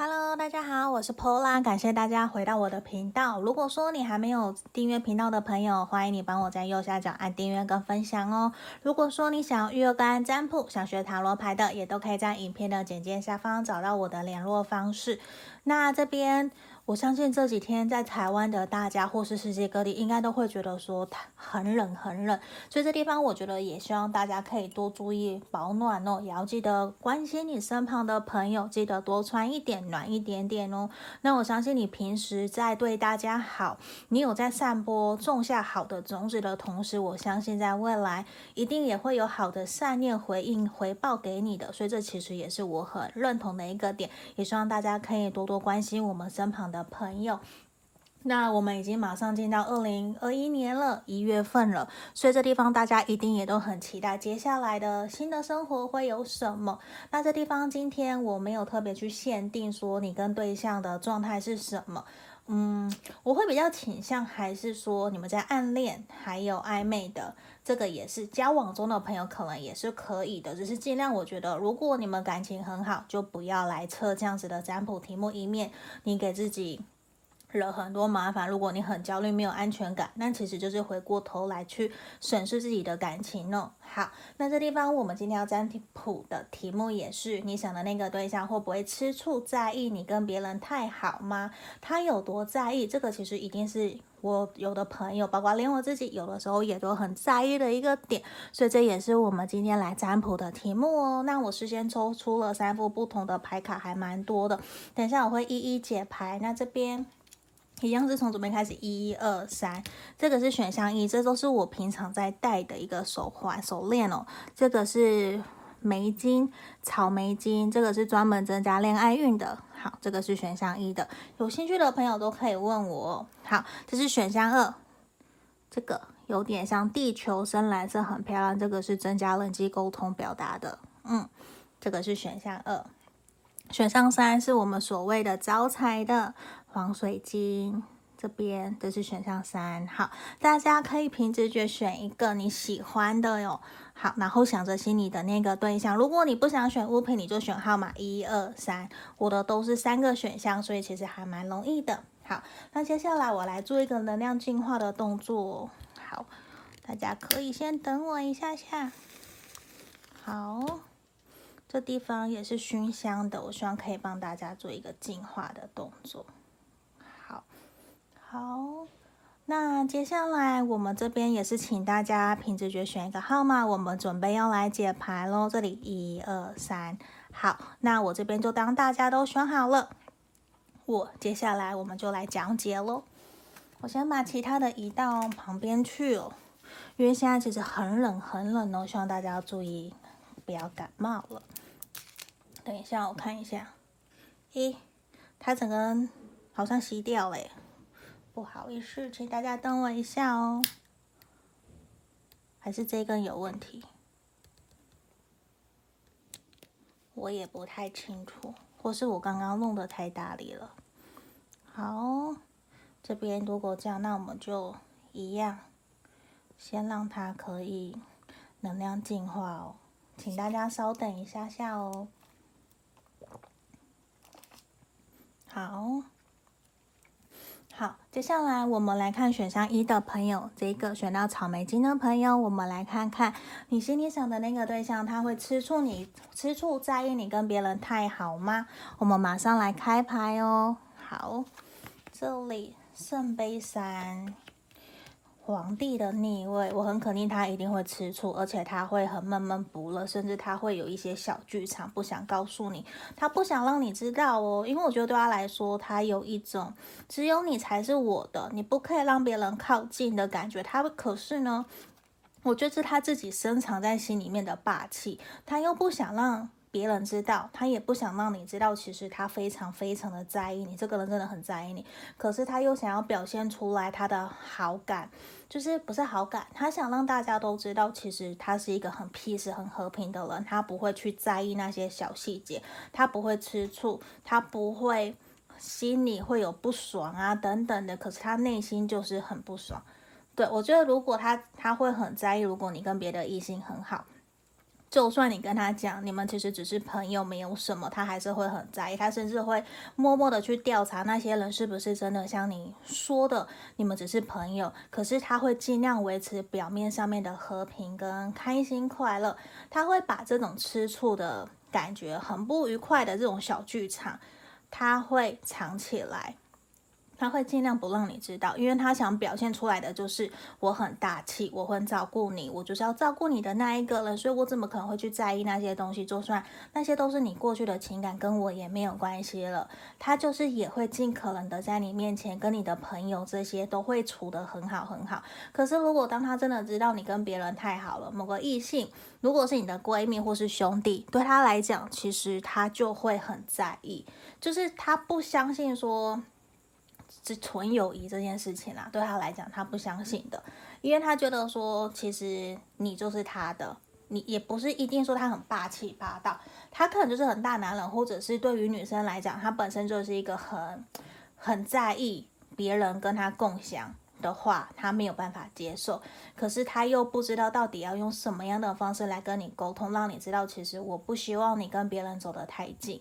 Hello，大家好，我是 Pola，感谢大家回到我的频道。如果说你还没有订阅频道的朋友，欢迎你帮我在右下角按订阅跟分享哦。如果说你想要预约个案占卜，想学塔罗牌的，也都可以在影片的简介下方找到我的联络方式。那这边。我相信这几天在台湾的大家，或是世界各地，应该都会觉得说很冷很冷，所以这地方我觉得也希望大家可以多注意保暖哦，也要记得关心你身旁的朋友，记得多穿一点，暖一点点哦。那我相信你平时在对大家好，你有在散播种下好的种子的同时，我相信在未来一定也会有好的善念回应回报给你的，所以这其实也是我很认同的一个点，也希望大家可以多多关心我们身旁的。朋友，那我们已经马上进到二零二一年了，一月份了，所以这地方大家一定也都很期待接下来的新的生活会有什么。那这地方今天我没有特别去限定说你跟对象的状态是什么，嗯，我会比较倾向还是说你们在暗恋还有暧昧的，这个也是交往中的朋友可能也是可以的，只是尽量我觉得如果你们感情很好，就不要来测这样子的占卜题目，一面你给自己。惹很多麻烦。如果你很焦虑、没有安全感，那其实就是回过头来去审视自己的感情哦。好，那这地方我们今天要占卜的题目也是：你想的那个对象会不会吃醋、在意你跟别人太好吗？他有多在意？这个其实一定是我有的朋友，包括连我自己，有的时候也都很在意的一个点。所以这也是我们今天来占卜的题目哦。那我事先抽出了三副不同的牌卡，还蛮多的。等一下我会一一解牌。那这边。一样是从左边开始，一二三，这个是选项一，这都是我平常在戴的一个手环、手链哦。这个是莓金、草莓金，这个是专门增加恋爱运的。好，这个是选项一的，有兴趣的朋友都可以问我。好，这是选项二，这个有点像地球深蓝色，很漂亮。这个是增加人际沟通表达的。嗯，这个是选项二。选项三是我们所谓的招财的。黄水晶这边，这是选项三。好，大家可以凭直觉选一个你喜欢的哟。好，然后想着心里的那个对象。如果你不想选物品，你就选号码一二三。我的都是三个选项，所以其实还蛮容易的。好，那接下来我来做一个能量净化的动作。好，大家可以先等我一下下。好，这地方也是熏香的，我希望可以帮大家做一个净化的动作。好，那接下来我们这边也是请大家凭直觉选一个号码，我们准备要来解牌喽。这里一二三，好，那我这边就当大家都选好了，我接下来我们就来讲解喽。我先把其他的移到旁边去哦，因为现在其实很冷很冷哦，希望大家要注意不要感冒了。等一下，我看一下，咦，它整个好像熄掉了耶。不好意思，请大家等我一下哦。还是这根有问题？我也不太清楚，或是我刚刚弄得太大力了。好，这边如果这样，那我们就一样，先让它可以能量净化哦。请大家稍等一下下哦。好。好，接下来我们来看选项一的朋友，这个选到草莓金的朋友，我们来看看你心里想的那个对象，他会吃醋你，吃醋在意你跟别人太好吗？我们马上来开牌哦。好，这里圣杯三。皇帝的逆位，我很肯定他一定会吃醋，而且他会很闷闷不乐，甚至他会有一些小剧场，不想告诉你，他不想让你知道哦，因为我觉得对他来说，他有一种只有你才是我的，你不可以让别人靠近的感觉。他可是呢，我觉得是他自己深藏在心里面的霸气，他又不想让。别人知道，他也不想让你知道，其实他非常非常的在意你，这个人真的很在意你。可是他又想要表现出来他的好感，就是不是好感，他想让大家都知道，其实他是一个很 peace、很和平的人，他不会去在意那些小细节，他不会吃醋，他不会心里会有不爽啊等等的。可是他内心就是很不爽。对，我觉得，如果他他会很在意，如果你跟别的异性很好。就算你跟他讲，你们其实只是朋友，没有什么，他还是会很在意，他甚至会默默的去调查那些人是不是真的像你说的，你们只是朋友。可是他会尽量维持表面上面的和平跟开心快乐，他会把这种吃醋的感觉、很不愉快的这种小剧场，他会藏起来。他会尽量不让你知道，因为他想表现出来的就是我很大气，我会照顾你，我就是要照顾你的那一个人，所以我怎么可能会去在意那些东西？就算那些都是你过去的情感，跟我也没有关系了。他就是也会尽可能的在你面前跟你的朋友这些都会处得很好很好。可是如果当他真的知道你跟别人太好了，某个异性，如果是你的闺蜜或是兄弟，对他来讲，其实他就会很在意，就是他不相信说。是纯友谊这件事情啦，对他来讲，他不相信的，因为他觉得说，其实你就是他的，你也不是一定说他很霸气霸道，他可能就是很大男人，或者是对于女生来讲，他本身就是一个很很在意别人跟他共享的话，他没有办法接受，可是他又不知道到底要用什么样的方式来跟你沟通，让你知道，其实我不希望你跟别人走得太近，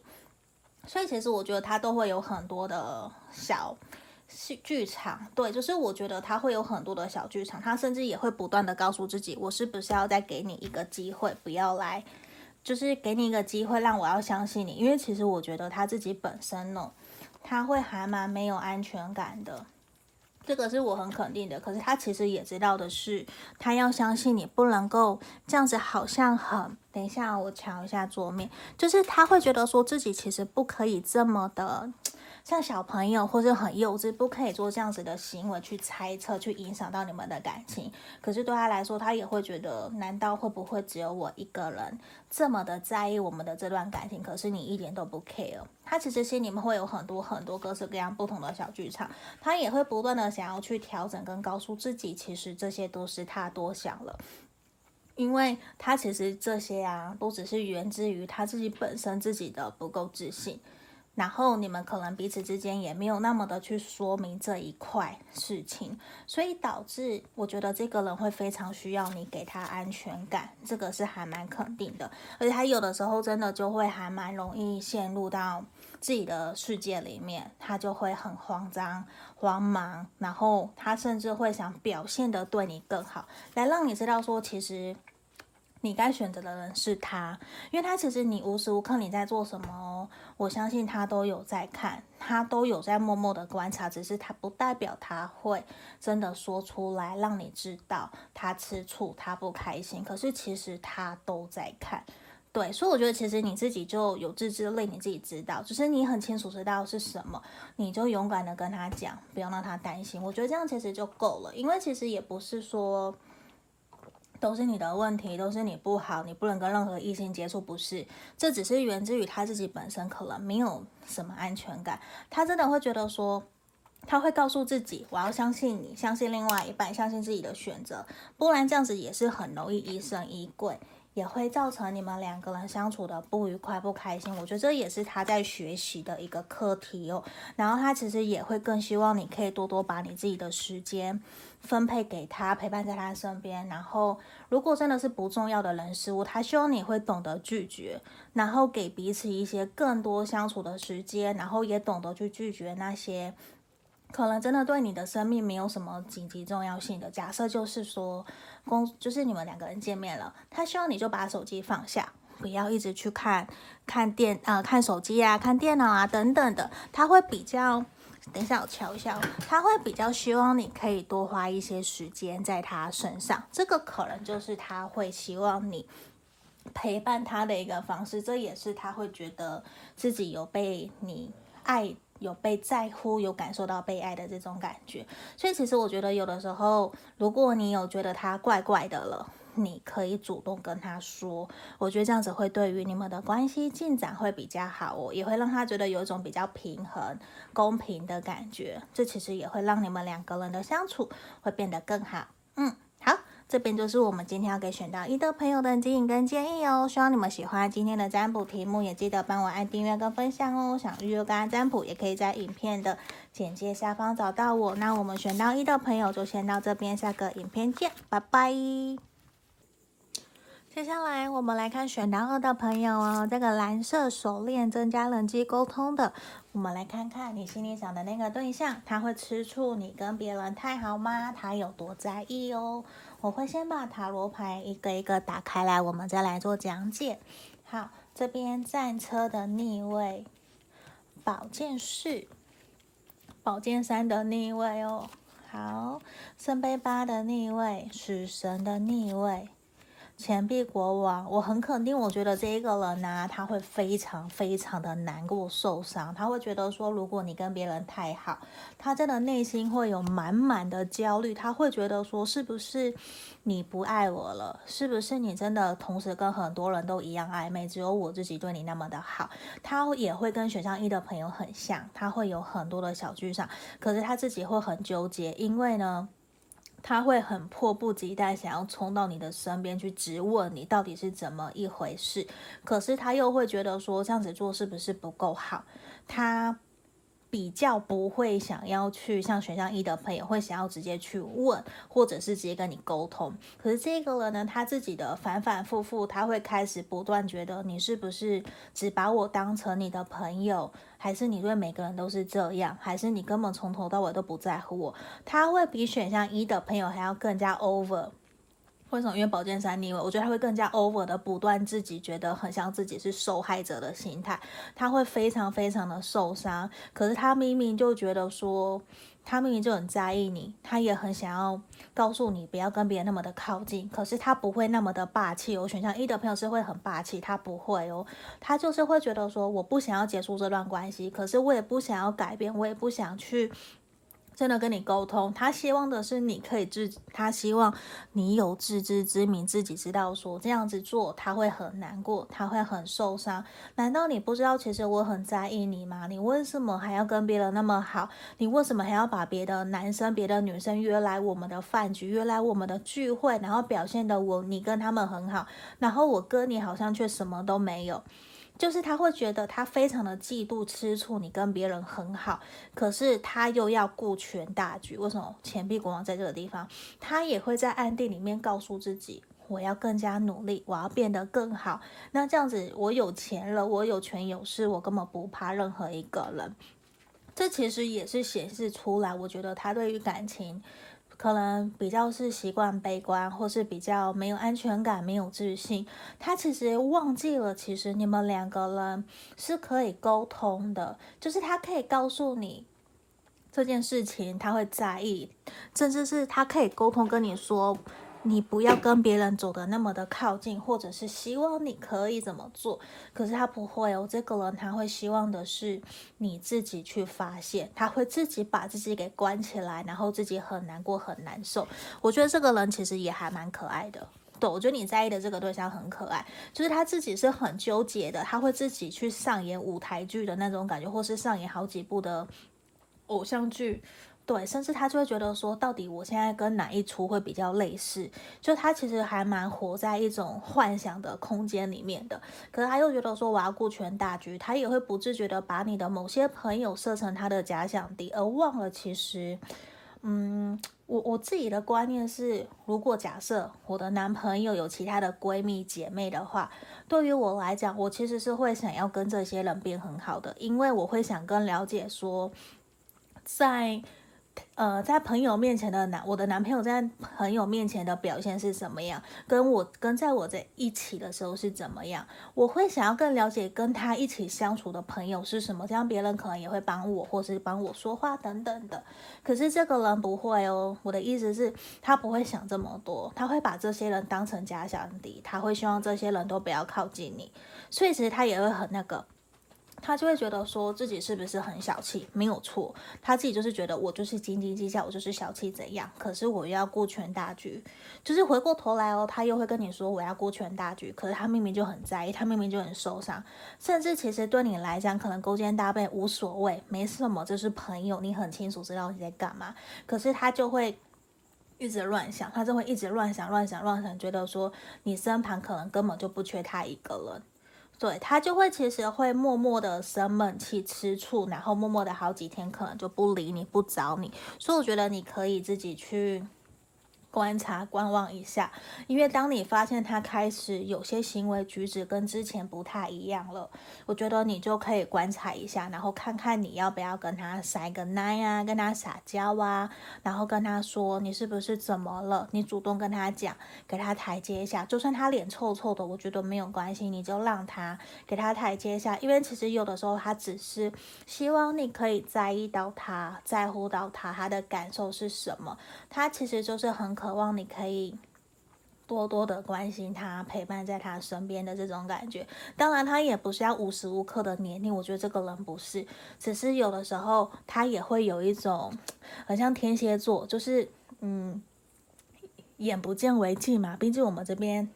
所以其实我觉得他都会有很多的小。戏剧场，对，就是我觉得他会有很多的小剧场，他甚至也会不断的告诉自己，我是不是要再给你一个机会，不要来，就是给你一个机会，让我要相信你，因为其实我觉得他自己本身呢，他会还蛮没有安全感的，这个是我很肯定的。可是他其实也知道的是，他要相信你，不能够这样子，好像很，等一下我瞧一下桌面，就是他会觉得说自己其实不可以这么的。像小朋友或者很幼稚，不可以做这样子的行为去猜测，去影响到你们的感情。可是对他来说，他也会觉得，难道会不会只有我一个人这么的在意我们的这段感情？可是你一点都不 care。他其实心里面会有很多很多各式各样不同的小剧场，他也会不断的想要去调整跟告诉自己，其实这些都是他多想了，因为他其实这些啊，都只是源自于他自己本身自己的不够自信。然后你们可能彼此之间也没有那么的去说明这一块事情，所以导致我觉得这个人会非常需要你给他安全感，这个是还蛮肯定的。而且他有的时候真的就会还蛮容易陷入到自己的世界里面，他就会很慌张、慌忙，然后他甚至会想表现得对你更好，来让你知道说其实。你该选择的人是他，因为他其实你无时无刻你在做什么，我相信他都有在看，他都有在默默的观察，只是他不代表他会真的说出来让你知道他吃醋，他不开心。可是其实他都在看，对，所以我觉得其实你自己就有自制力，你自己知道，只是你很清楚知道是什么，你就勇敢的跟他讲，不要让他担心。我觉得这样其实就够了，因为其实也不是说。都是你的问题，都是你不好，你不能跟任何异性接触，不是？这只是源自于他自己本身可能没有什么安全感，他真的会觉得说，他会告诉自己，我要相信你，相信另外一半，相信自己的选择，不然这样子也是很容易疑神疑鬼。也会造成你们两个人相处的不愉快、不开心。我觉得这也是他在学习的一个课题哦。然后他其实也会更希望你可以多多把你自己的时间分配给他，陪伴在他身边。然后如果真的是不重要的人事物，他希望你会懂得拒绝，然后给彼此一些更多相处的时间，然后也懂得去拒绝那些。可能真的对你的生命没有什么紧急重要性的。假设就是说，公就是你们两个人见面了，他希望你就把手机放下，不要一直去看看电呃看手机啊、看电脑啊等等的。他会比较，等一下我瞧一下，他会比较希望你可以多花一些时间在他身上。这个可能就是他会希望你陪伴他的一个方式，这也是他会觉得自己有被你爱。有被在乎，有感受到被爱的这种感觉，所以其实我觉得有的时候，如果你有觉得他怪怪的了，你可以主动跟他说，我觉得这样子会对于你们的关系进展会比较好哦，也会让他觉得有一种比较平衡、公平的感觉，这其实也会让你们两个人的相处会变得更好。嗯。这边就是我们今天要给选到一的朋友的指引跟建议哦，希望你们喜欢今天的占卜题目，也记得帮我按订阅跟分享哦。想预约个案占卜，也可以在影片的简介下方找到我。那我们选到一的朋友就先到这边，下个影片见，拜拜。接下来我们来看选到二的朋友哦，这个蓝色手链增加人际沟通的，我们来看看你心里想的那个对象，他会吃醋你跟别人太好吗？他有多在意哦？我会先把塔罗牌一个一个打开来，我们再来做讲解。好，这边战车的逆位，宝剑四，宝剑三的逆位哦。好，圣杯八的逆位，死神的逆位。钱币国王，我很肯定，我觉得这一个人呢、他会非常非常的难过、受伤。他会觉得说，如果你跟别人太好，他真的内心会有满满的焦虑。他会觉得说，是不是你不爱我了？是不是你真的同时跟很多人都一样暧昧，只有我自己对你那么的好？他也会跟选项一的朋友很像，他会有很多的小剧场，可是他自己会很纠结，因为呢。他会很迫不及待想要冲到你的身边去质问你到底是怎么一回事，可是他又会觉得说这样子做是不是不够好？他。比较不会想要去像选项一的朋友会想要直接去问，或者是直接跟你沟通。可是这个人呢，他自己的反反复复，他会开始不断觉得你是不是只把我当成你的朋友，还是你对每个人都是这样，还是你根本从头到尾都不在乎我？他会比选项一的朋友还要更加 over。为什么？因为宝剑三逆位，我觉得他会更加 over 的，不断自己觉得很像自己是受害者的心态，他会非常非常的受伤。可是他明明就觉得说，他明明就很在意你，他也很想要告诉你不要跟别人那么的靠近。可是他不会那么的霸气。我选项一的朋友是会很霸气，他不会哦，他就是会觉得说，我不想要结束这段关系，可是我也不想要改变，我也不想去。真的跟你沟通，他希望的是你可以自，他希望你有自知之明，自己知道说这样子做他会很难过，他会很受伤。难道你不知道其实我很在意你吗？你为什么还要跟别人那么好？你为什么还要把别的男生、别的女生约来我们的饭局，约来我们的聚会，然后表现的我你跟他们很好，然后我跟你好像却什么都没有。就是他会觉得他非常的嫉妒吃醋，你跟别人很好，可是他又要顾全大局。为什么钱币国王在这个地方？他也会在暗地里面告诉自己，我要更加努力，我要变得更好。那这样子，我有钱了，我有权有势，我根本不怕任何一个人。这其实也是显示出来，我觉得他对于感情。可能比较是习惯悲观，或是比较没有安全感、没有自信。他其实忘记了，其实你们两个人是可以沟通的，就是他可以告诉你这件事情，他会在意，甚至是他可以沟通跟你说。你不要跟别人走得那么的靠近，或者是希望你可以怎么做，可是他不会哦。这个人他会希望的是你自己去发现，他会自己把自己给关起来，然后自己很难过很难受。我觉得这个人其实也还蛮可爱的。对，我觉得你在意的这个对象很可爱，就是他自己是很纠结的，他会自己去上演舞台剧的那种感觉，或是上演好几部的偶像剧。对，甚至他就会觉得说，到底我现在跟哪一出会比较类似？就他其实还蛮活在一种幻想的空间里面的。可是他又觉得说，我要顾全大局，他也会不自觉的把你的某些朋友设成他的假想敌，而忘了其实，嗯，我我自己的观念是，如果假设我的男朋友有其他的闺蜜姐妹的话，对于我来讲，我其实是会想要跟这些人变很好的，因为我会想更了解说，在。呃，在朋友面前的男，我的男朋友在朋友面前的表现是什么样？跟我跟在我在一起的时候是怎么样？我会想要更了解跟他一起相处的朋友是什么，这样别人可能也会帮我，或是帮我说话等等的。可是这个人不会哦，我的意思是，他不会想这么多，他会把这些人当成假想敌，他会希望这些人都不要靠近你，所以其实他也会很那个。他就会觉得说自己是不是很小气？没有错，他自己就是觉得我就是斤斤计较，我就是小气怎样？可是我又要顾全大局，就是回过头来哦，他又会跟你说我要顾全大局，可是他明明就很在意，他明明就很受伤，甚至其实对你来讲可能勾肩搭背无所谓，没什么，这是朋友，你很清楚知道你在干嘛，可是他就会一直乱想，他就会一直乱想乱想乱想，觉得说你身旁可能根本就不缺他一个人。对，他就会其实会默默的生闷气、吃醋，然后默默的好几天可能就不理你、不找你。所以我觉得你可以自己去观察、观望一下，因为当你发现他开始有些行为举止跟之前不太一样了，我觉得你就可以观察一下，然后看看你要不要跟他塞个奶啊，跟他撒娇啊，然后跟他说你是不是怎么了，你主动跟他讲，给他台阶下，就算他脸臭臭的，我觉得没有关系，你就让他给他台阶下，因为其实有的时候他只是希望你可以在意到他，在乎到他，他的感受是什么，他其实就是很。渴望你可以多多的关心他，陪伴在他身边的这种感觉。当然，他也不是要无时无刻的黏你。我觉得这个人不是，只是有的时候他也会有一种很像天蝎座，就是嗯，眼不见为净嘛。毕竟我们这边。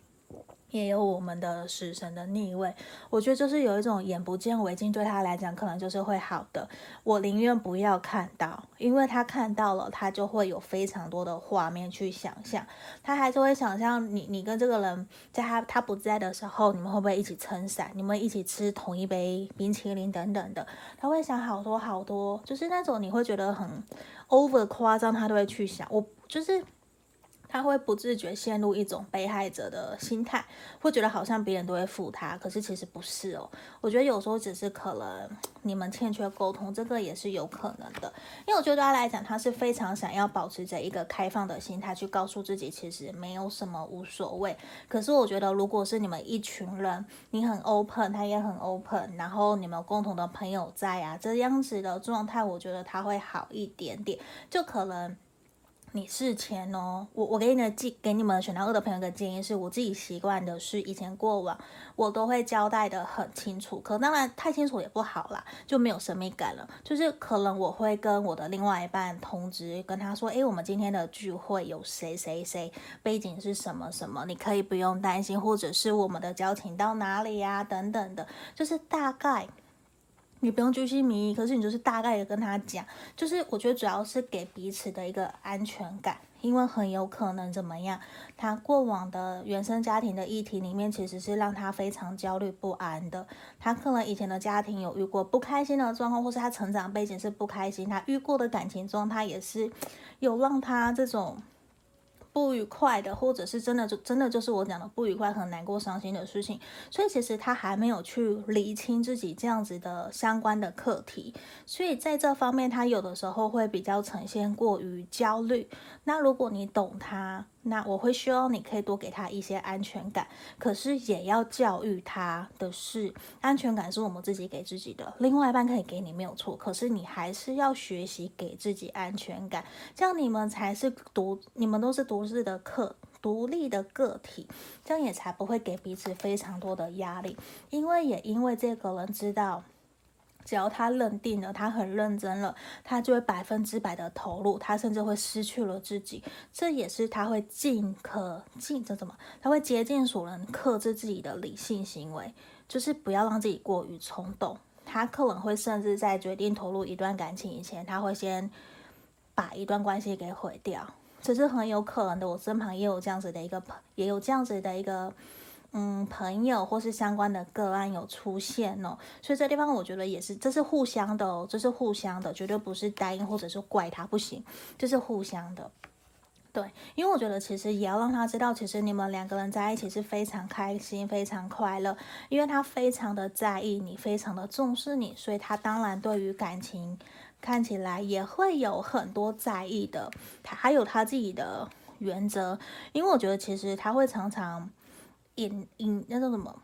也有我们的死神的逆位，我觉得就是有一种眼不见为净，对他来讲可能就是会好的。我宁愿不要看到，因为他看到了，他就会有非常多的画面去想象，他还是会想象你，你跟这个人在他他不在的时候，你们会不会一起撑伞，你们一起吃同一杯冰淇淋等等的，他会想好多好多，就是那种你会觉得很 over 夸张，他都会去想，我就是。他会不自觉陷入一种被害者的心态，会觉得好像别人都会负他，可是其实不是哦。我觉得有时候只是可能你们欠缺沟通，这个也是有可能的。因为我觉得对他来讲，他是非常想要保持着一个开放的心态，去告诉自己其实没有什么无所谓。可是我觉得，如果是你们一群人，你很 open，他也很 open，然后你们共同的朋友在啊，这样子的状态，我觉得他会好一点点，就可能。你是前哦，我我给你的建给你们选到二的朋友的建议是，我自己习惯的是以前过往我都会交代得很清楚，可当然太清楚也不好啦，就没有神秘感了。就是可能我会跟我的另外一半通知，跟他说，诶，我们今天的聚会有谁谁谁，背景是什么什么，你可以不用担心，或者是我们的交情到哪里呀，等等的，就是大概。你不用巨细靡遗，可是你就是大概的跟他讲，就是我觉得主要是给彼此的一个安全感，因为很有可能怎么样，他过往的原生家庭的议题里面其实是让他非常焦虑不安的，他可能以前的家庭有遇过不开心的状况，或是他成长背景是不开心，他遇过的感情中，他也是有让他这种。不愉快的，或者是真的就真的就是我讲的不愉快、很难过、伤心的事情，所以其实他还没有去理清自己这样子的相关的课题，所以在这方面他有的时候会比较呈现过于焦虑。那如果你懂他，那我会希望你可以多给他一些安全感，可是也要教育他的是，安全感是我们自己给自己的，另外一半可以给你没有错，可是你还是要学习给自己安全感，这样你们才是独，你们都是独自的客，独立的个体，这样也才不会给彼此非常多的压力，因为也因为这个人知道。只要他认定了，他很认真了，他就会百分之百的投入，他甚至会失去了自己。这也是他会尽可尽这怎么？他会竭尽所能克制自己的理性行为，就是不要让自己过于冲动。他可能会甚至在决定投入一段感情以前，他会先把一段关系给毁掉，这是很有可能的。我身旁也有这样子的一个朋，也有这样子的一个。嗯，朋友或是相关的个案有出现哦，所以这地方我觉得也是，这是互相的哦，这是互相的，绝对不是单一或者是怪他不行，这是互相的。对，因为我觉得其实也要让他知道，其实你们两个人在一起是非常开心、非常快乐，因为他非常的在意你，非常的重视你，所以他当然对于感情看起来也会有很多在意的，他还有他自己的原则，因为我觉得其实他会常常。隐隐那种什么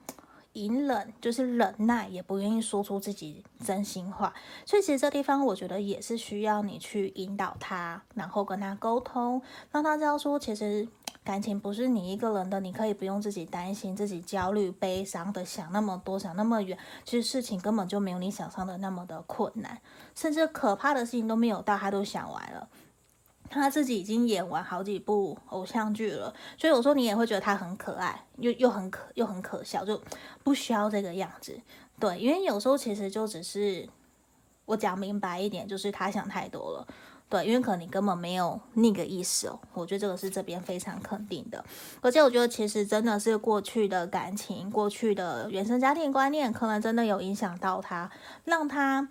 隐忍，就是忍耐，也不愿意说出自己真心话。所以其实这地方我觉得也是需要你去引导他，然后跟他沟通，让他知道说，其实感情不是你一个人的，你可以不用自己担心、自己焦虑、悲伤的想那么多、想那么远。其实事情根本就没有你想象的那么的困难，甚至可怕的事情都没有到，他都想完了。他自己已经演完好几部偶像剧了，所以有时候你也会觉得他很可爱，又又很可又很可笑，就不需要这个样子。对，因为有时候其实就只是我讲明白一点，就是他想太多了。对，因为可能你根本没有那个意思哦。我觉得这个是这边非常肯定的，而且我觉得其实真的是过去的感情、过去的原生家庭观念，可能真的有影响到他，让他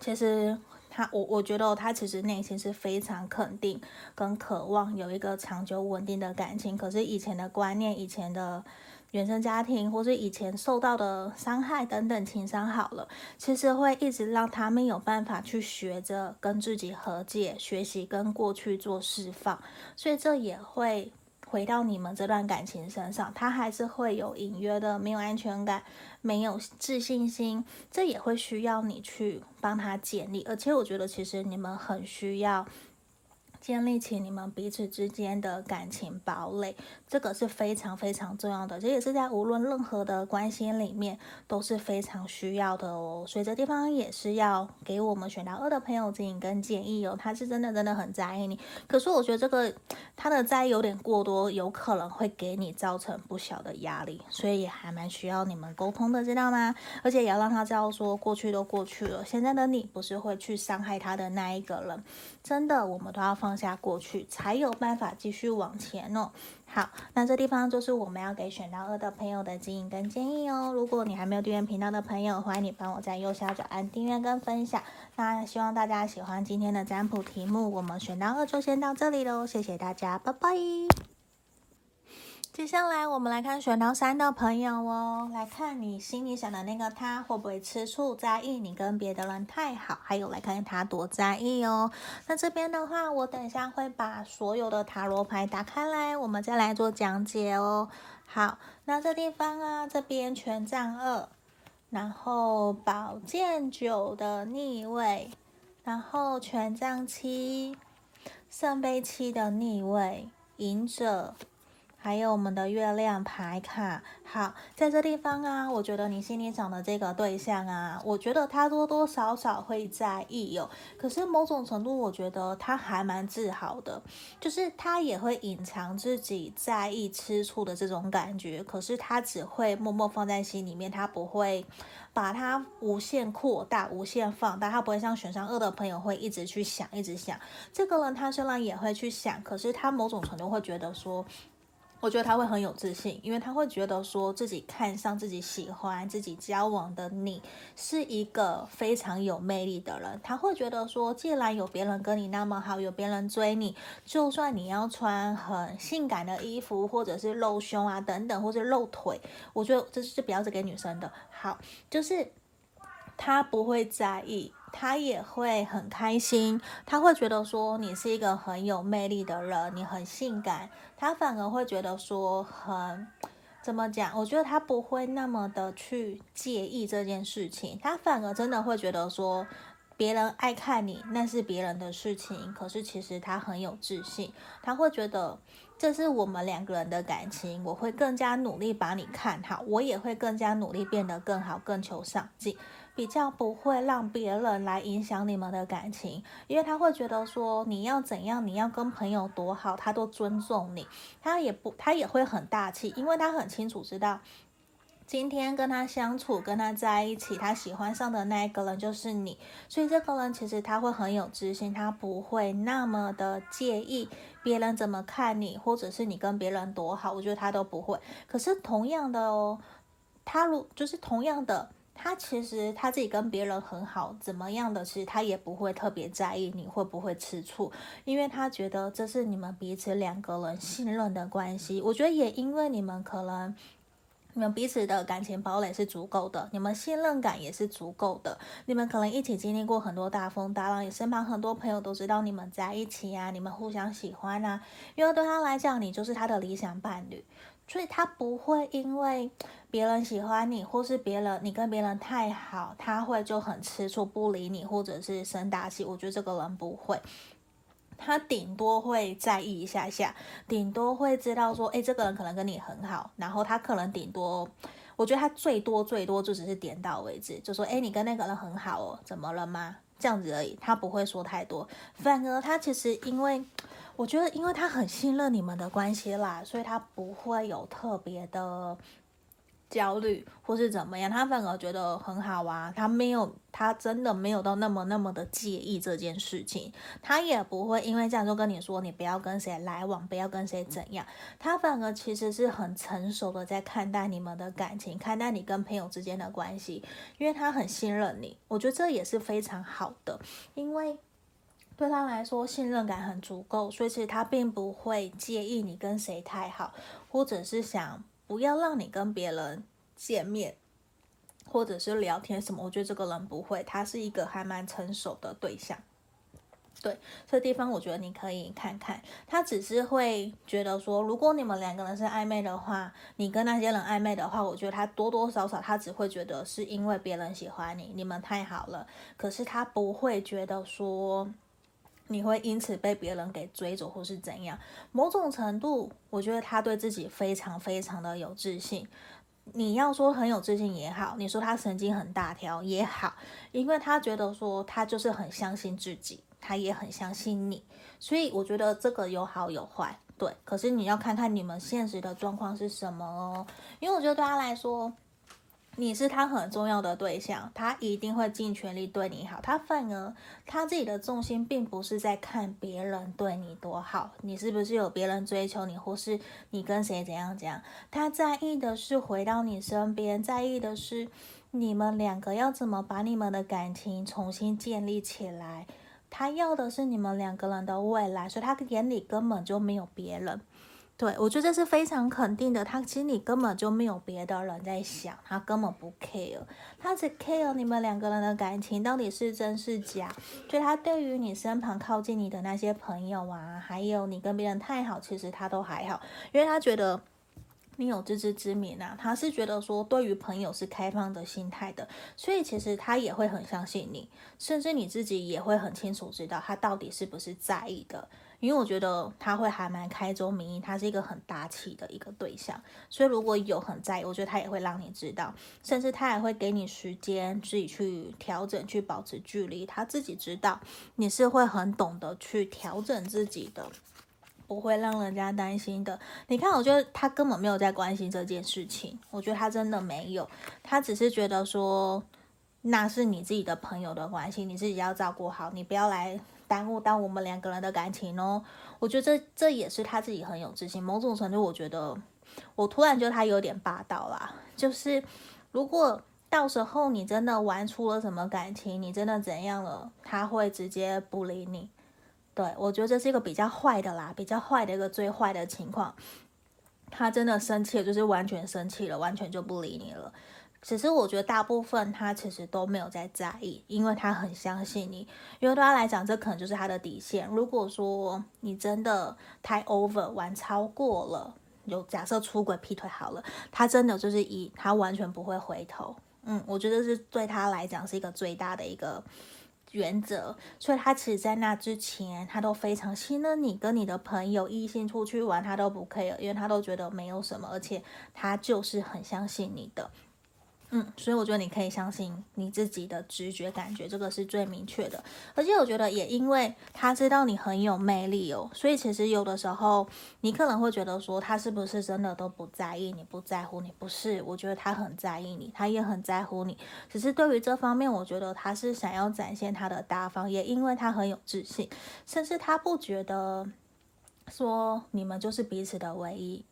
其实。他我我觉得他其实内心是非常肯定跟渴望有一个长久稳定的感情，可是以前的观念、以前的原生家庭或是以前受到的伤害等等情伤好了，其实会一直让他们有办法去学着跟自己和解，学习跟过去做释放，所以这也会。回到你们这段感情身上，他还是会有隐约的没有安全感，没有自信心，这也会需要你去帮他建立。而且我觉得，其实你们很需要。建立起你们彼此之间的感情堡垒，这个是非常非常重要的，这也是在无论任何的关系里面都是非常需要的哦。所以这地方也是要给我们选到二的朋友指引跟建议哦。他是真的真的很在意你，可是我觉得这个他的在意有点过多，有可能会给你造成不小的压力，所以也还蛮需要你们沟通的，知道吗？而且也要让他知道说，过去都过去了，现在的你不是会去伤害他的那一个人，真的，我们都要放。下过去才有办法继续往前哦。好，那这地方就是我们要给选到二的朋友的指引跟建议哦。如果你还没有订阅频道的朋友，欢迎你帮我在右下角按订阅跟分享。那希望大家喜欢今天的占卜题目，我们选到二就先到这里喽，谢谢大家，拜拜。接下来我们来看选到三的朋友哦，来看你心里想的那个他会不会吃醋、在意你跟别的人太好，还有来看他多在意哦。那这边的话，我等一下会把所有的塔罗牌打开来，我们再来做讲解哦。好，那这地方啊，这边权杖二，然后宝剑九的逆位，然后权杖七，圣杯七的逆位，隐者。还有我们的月亮牌卡，好，在这地方啊，我觉得你心里想的这个对象啊，我觉得他多多少少会在意哦。可是某种程度，我觉得他还蛮自豪的，就是他也会隐藏自己在意、吃醋的这种感觉。可是他只会默默放在心里面，他不会把它无限扩大、无限放大。他不会像选上二的朋友会一直去想、一直想。这个人他虽然也会去想，可是他某种程度会觉得说。我觉得他会很有自信，因为他会觉得说自己看上自己喜欢自己交往的你是一个非常有魅力的人。他会觉得说，既然有别人跟你那么好，有别人追你，就算你要穿很性感的衣服，或者是露胸啊等等，或者露腿，我觉得这是比较是给女生的。好，就是他不会在意。他也会很开心，他会觉得说你是一个很有魅力的人，你很性感，他反而会觉得说很怎么讲？我觉得他不会那么的去介意这件事情，他反而真的会觉得说别人爱看你那是别人的事情，可是其实他很有自信，他会觉得这是我们两个人的感情，我会更加努力把你看好，我也会更加努力变得更好，更求上进。比较不会让别人来影响你们的感情，因为他会觉得说你要怎样，你要跟朋友多好，他都尊重你。他也不，他也会很大气，因为他很清楚知道，今天跟他相处，跟他在一起，他喜欢上的那一个人就是你。所以这个人其实他会很有自信，他不会那么的介意别人怎么看你，或者是你跟别人多好，我觉得他都不会。可是同样的哦，他如就是同样的。他其实他自己跟别人很好，怎么样的，其实他也不会特别在意你会不会吃醋，因为他觉得这是你们彼此两个人信任的关系。我觉得也因为你们可能你们彼此的感情堡垒是足够的，你们信任感也是足够的，你们可能一起经历过很多大风大浪，也身旁很多朋友都知道你们在一起啊，你们互相喜欢啊，因为对他来讲，你就是他的理想伴侣。所以他不会因为别人喜欢你，或是别人你跟别人太好，他会就很吃醋不理你，或者是生大气。我觉得这个人不会，他顶多会在意一下下，顶多会知道说，诶，这个人可能跟你很好，然后他可能顶多，我觉得他最多最多就只是点到为止，就说，诶，你跟那个人很好哦，怎么了吗？这样子而已，他不会说太多，反而他其实因为。我觉得，因为他很信任你们的关系啦，所以他不会有特别的焦虑或是怎么样，他反而觉得很好啊。他没有，他真的没有到那么那么的介意这件事情。他也不会因为这样就跟你说，你不要跟谁来往，不要跟谁怎样。他反而其实是很成熟的在看待你们的感情，看待你跟朋友之间的关系，因为他很信任你。我觉得这也是非常好的，因为对他来说信任感很足够，所以其实他并不会介意你跟谁太好，或者是想。不要让你跟别人见面，或者是聊天什么。我觉得这个人不会，他是一个还蛮成熟的对象。对，这地方我觉得你可以看看。他只是会觉得说，如果你们两个人是暧昧的话，你跟那些人暧昧的话，我觉得他多多少少他只会觉得是因为别人喜欢你，你们太好了。可是他不会觉得说。你会因此被别人给追走，或是怎样？某种程度，我觉得他对自己非常非常的有自信。你要说很有自信也好，你说他神经很大条也好，因为他觉得说他就是很相信自己，他也很相信你。所以我觉得这个有好有坏，对。可是你要看看你们现实的状况是什么哦，因为我觉得对他来说。你是他很重要的对象，他一定会尽全力对你好。他反而他自己的重心并不是在看别人对你多好，你是不是有别人追求你，或是你跟谁怎样怎样。他在意的是回到你身边，在意的是你们两个要怎么把你们的感情重新建立起来。他要的是你们两个人的未来，所以他眼里根本就没有别人。对，我觉得这是非常肯定的。他心里根本就没有别的人在想，他根本不 care，他只 care 你们两个人的感情到底是真是假。所以他对于你身旁靠近你的那些朋友啊，还有你跟别人太好，其实他都还好，因为他觉得你有自知之明啊。他是觉得说，对于朋友是开放的心态的，所以其实他也会很相信你，甚至你自己也会很清楚知道他到底是不是在意的。因为我觉得他会还蛮开宗明义，他是一个很大气的一个对象，所以如果有很在意，我觉得他也会让你知道，甚至他也会给你时间自己去调整，去保持距离。他自己知道你是会很懂得去调整自己的，不会让人家担心的。你看，我觉得他根本没有在关心这件事情，我觉得他真的没有，他只是觉得说那是你自己的朋友的关系，你自己要照顾好，你不要来。耽误到我们两个人的感情哦，我觉得这这也是他自己很有自信。某种程度，我觉得我突然觉得他有点霸道啦。就是如果到时候你真的玩出了什么感情，你真的怎样了，他会直接不理你。对，我觉得这是一个比较坏的啦，比较坏的一个最坏的情况。他真的生气，就是完全生气了，完全就不理你了。其实我觉得大部分他其实都没有在在意，因为他很相信你。因为对他来讲，这可能就是他的底线。如果说你真的太 over 玩超过了，有假设出轨劈腿好了，他真的就是以，他完全不会回头。嗯，我觉得是对他来讲是一个最大的一个原则。所以他其实，在那之前，他都非常信任你，跟你的朋友异性出去玩，他都不 care，因为他都觉得没有什么，而且他就是很相信你的。嗯，所以我觉得你可以相信你自己的直觉感觉，这个是最明确的。而且我觉得也因为他知道你很有魅力哦，所以其实有的时候你可能会觉得说他是不是真的都不在意你，不在乎你？不是，我觉得他很在意你，他也很在乎你。只是对于这方面，我觉得他是想要展现他的大方，也因为他很有自信，甚至他不觉得说你们就是彼此的唯一，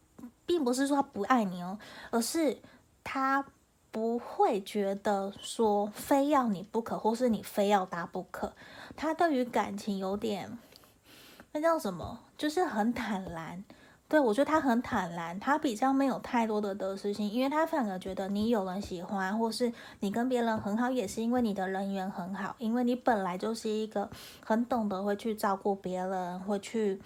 并不是说他不爱你哦，而是他。不会觉得说非要你不可，或是你非要他不可。他对于感情有点，那叫什么？就是很坦然。对，我觉得他很坦然，他比较没有太多的得失心，因为他反而觉得你有人喜欢，或是你跟别人很好，也是因为你的人缘很好，因为你本来就是一个很懂得会去照顾别人，会去。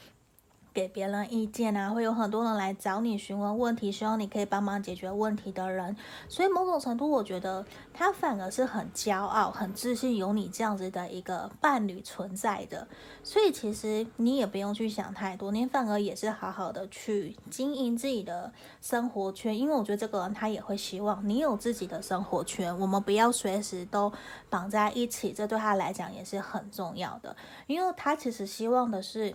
给别人意见啊，会有很多人来找你询问问题，希望你可以帮忙解决问题的人。所以某种程度，我觉得他反而是很骄傲、很自信，有你这样子的一个伴侣存在的。所以其实你也不用去想太多，你反而也是好好的去经营自己的生活圈。因为我觉得这个人他也会希望你有自己的生活圈，我们不要随时都绑在一起，这对他来讲也是很重要的。因为他其实希望的是。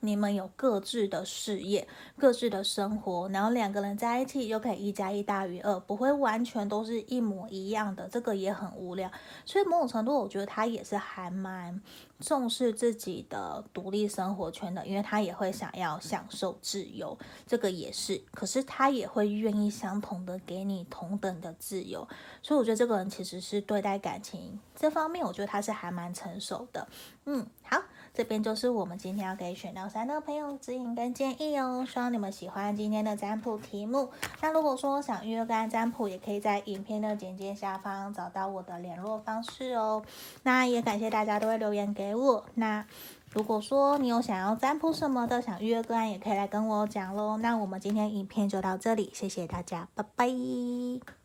你们有各自的事业、各自的生活，然后两个人在一起又可以一加一大于二，不会完全都是一模一样的，这个也很无聊。所以某种程度，我觉得他也是还蛮重视自己的独立生活圈的，因为他也会想要享受自由，这个也是。可是他也会愿意相同的给你同等的自由，所以我觉得这个人其实是对待感情这方面，我觉得他是还蛮成熟的。嗯，好。这边就是我们今天要给选到三的朋友指引跟建议哦，希望你们喜欢今天的占卜题目。那如果说想预约个案占卜，也可以在影片的简介下方找到我的联络方式哦。那也感谢大家都会留言给我。那如果说你有想要占卜什么的，想预约个案，也可以来跟我讲喽。那我们今天影片就到这里，谢谢大家，拜拜。